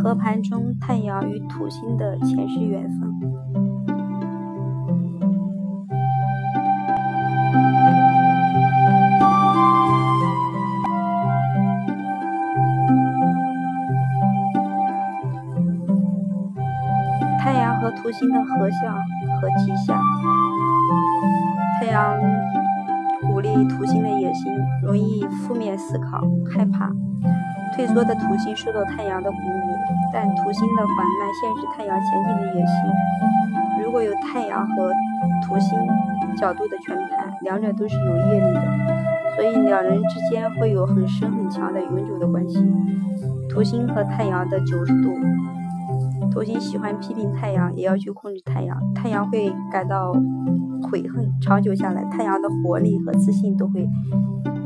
合盘中太阳与土星的前世缘分。太阳和土星的合相和吉相。太阳鼓励土星的野心，容易负面思考、害怕。退缩的土星受到太阳的鼓舞，但土星的缓慢限制太阳前进的野心。如果有太阳和土星角度的全盘，两者都是有业力的，所以两人之间会有很深很强的永久的关系。土星和太阳的九十度，土星喜欢批评太阳，也要去控制太阳，太阳会感到悔恨，长久下来，太阳的活力和自信都会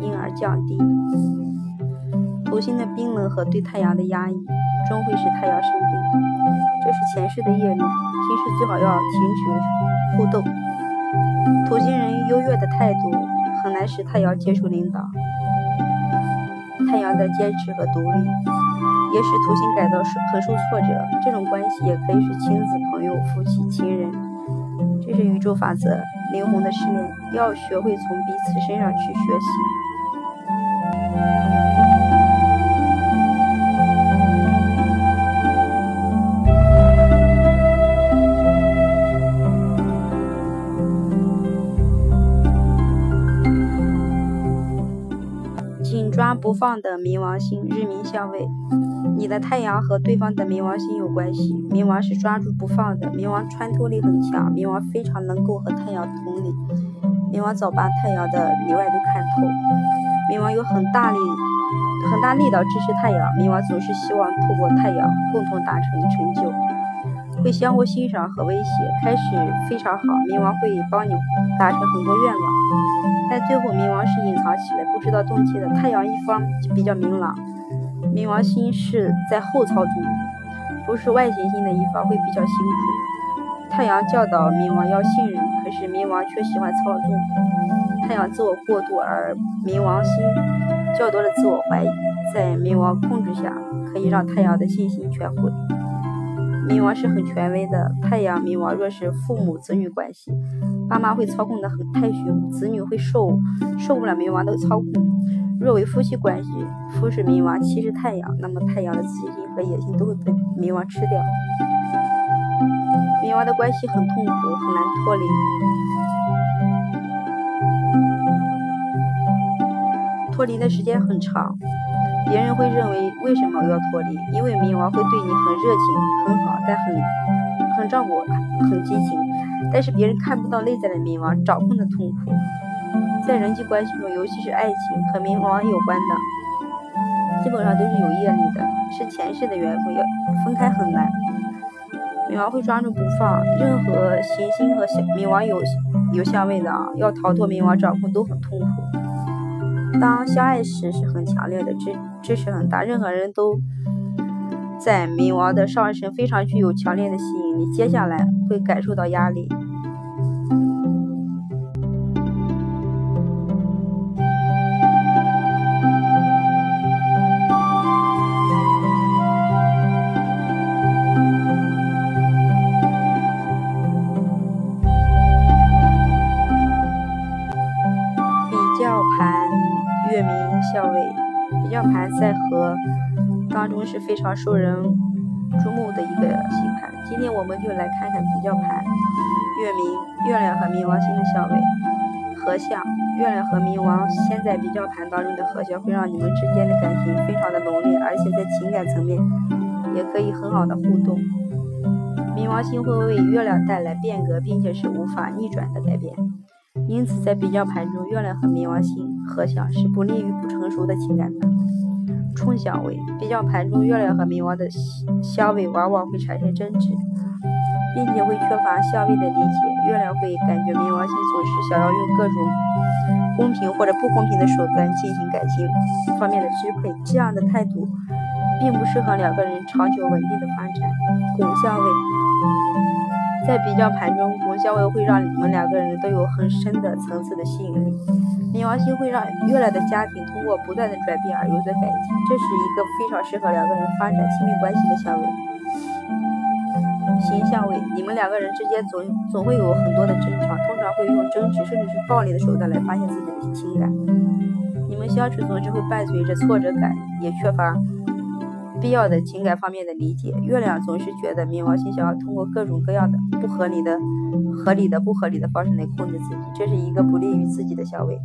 因而降低。土星的冰冷和对太阳的压抑，终会使太阳生病。这是前世的业力，今世最好要停止互动。土星人优越的态度很难使太阳接受领导。太阳的坚持和独立，也使土星感到受很受挫折。这种关系也可以是亲子、朋友、夫妻、情人。这是宇宙法则，灵魂的试炼，要学会从彼此身上去学习。紧抓不放的冥王星日冥相位，你的太阳和对方的冥王星有关系。冥王是抓住不放的，冥王穿透力很强，冥王非常能够和太阳同理。冥王早把太阳的里外都看透，冥王有很大力、很大力道支持太阳。冥王总是希望透过太阳共同达成成就，会相互欣赏和威胁。开始非常好，冥王会帮你达成很多愿望。但最后，冥王是隐藏起来，知道动机的。太阳一方就比较明朗，冥王星是在后操纵，不是外行星的一方会比较辛苦。太阳教导冥王要信任，可是冥王却喜欢操纵。太阳自我过度，而冥王星较多的自我怀疑，在冥王控制下，可以让太阳的信心全毁。冥王是很权威的，太阳冥王若是父母子女关系。爸妈会操控的很太凶，子女会受受不了冥王的操控。若为夫妻关系，夫是冥王，妻是太阳，那么太阳的自信和野心都会被冥王吃掉。冥王的关系很痛苦，很难脱离，脱离的时间很长。别人会认为为什么要脱离？因为冥王会对你很热情、很好，但很很照顾、很激情。但是别人看不到内在的冥王掌控的痛苦，在人际关系中，尤其是爱情和冥王有关的，基本上都是有业力的，是前世的缘分，要分开很难。冥王会抓住不放，任何行星和冥王有有相位的啊，要逃脱冥王掌控都很痛苦。当相爱时是很强烈的支支持很大，任何人都。在冥王的上升非常具有强烈的吸引力，接下来会感受到压力。相位，比较盘在和。当中是非常受人瞩目的一个星盘。今天我们就来看看比较盘月明月亮和冥王星的相位合相。月亮和冥王现在比较盘当中的合相，会让你们之间的感情非常的浓烈，而且在情感层面也可以很好的互动。冥王星会为月亮带来变革，并且是无法逆转的改变。因此，在比较盘中，月亮和冥王星合相是不利于不成熟的情感的。冲相位比较盘中，月亮和冥王的相位往往会产生争执，并且会缺乏相位的理解。月亮会感觉冥王星总是想要用各种公平或者不公平的手段进行感情方面的支配，这样的态度并不适合两个人长久稳定的发展。拱相位在比较盘中，拱相位会让你们两个人都有很深的层次的吸引力。冥王星会让月亮的家庭通过不断的转变而有所改进，这是一个非常适合两个人发展亲密关系的相位。形象位，你们两个人之间总总会有很多的争吵，通常会用争执甚至是暴力的手段来发泄自己的情感。你们相处总是会伴随着挫折感，也缺乏必要的情感方面的理解。月亮总是觉得冥王星想要通过各种各样的不合理的。合理的、不合理的方式来控制自己，这是一个不利于自己的行为。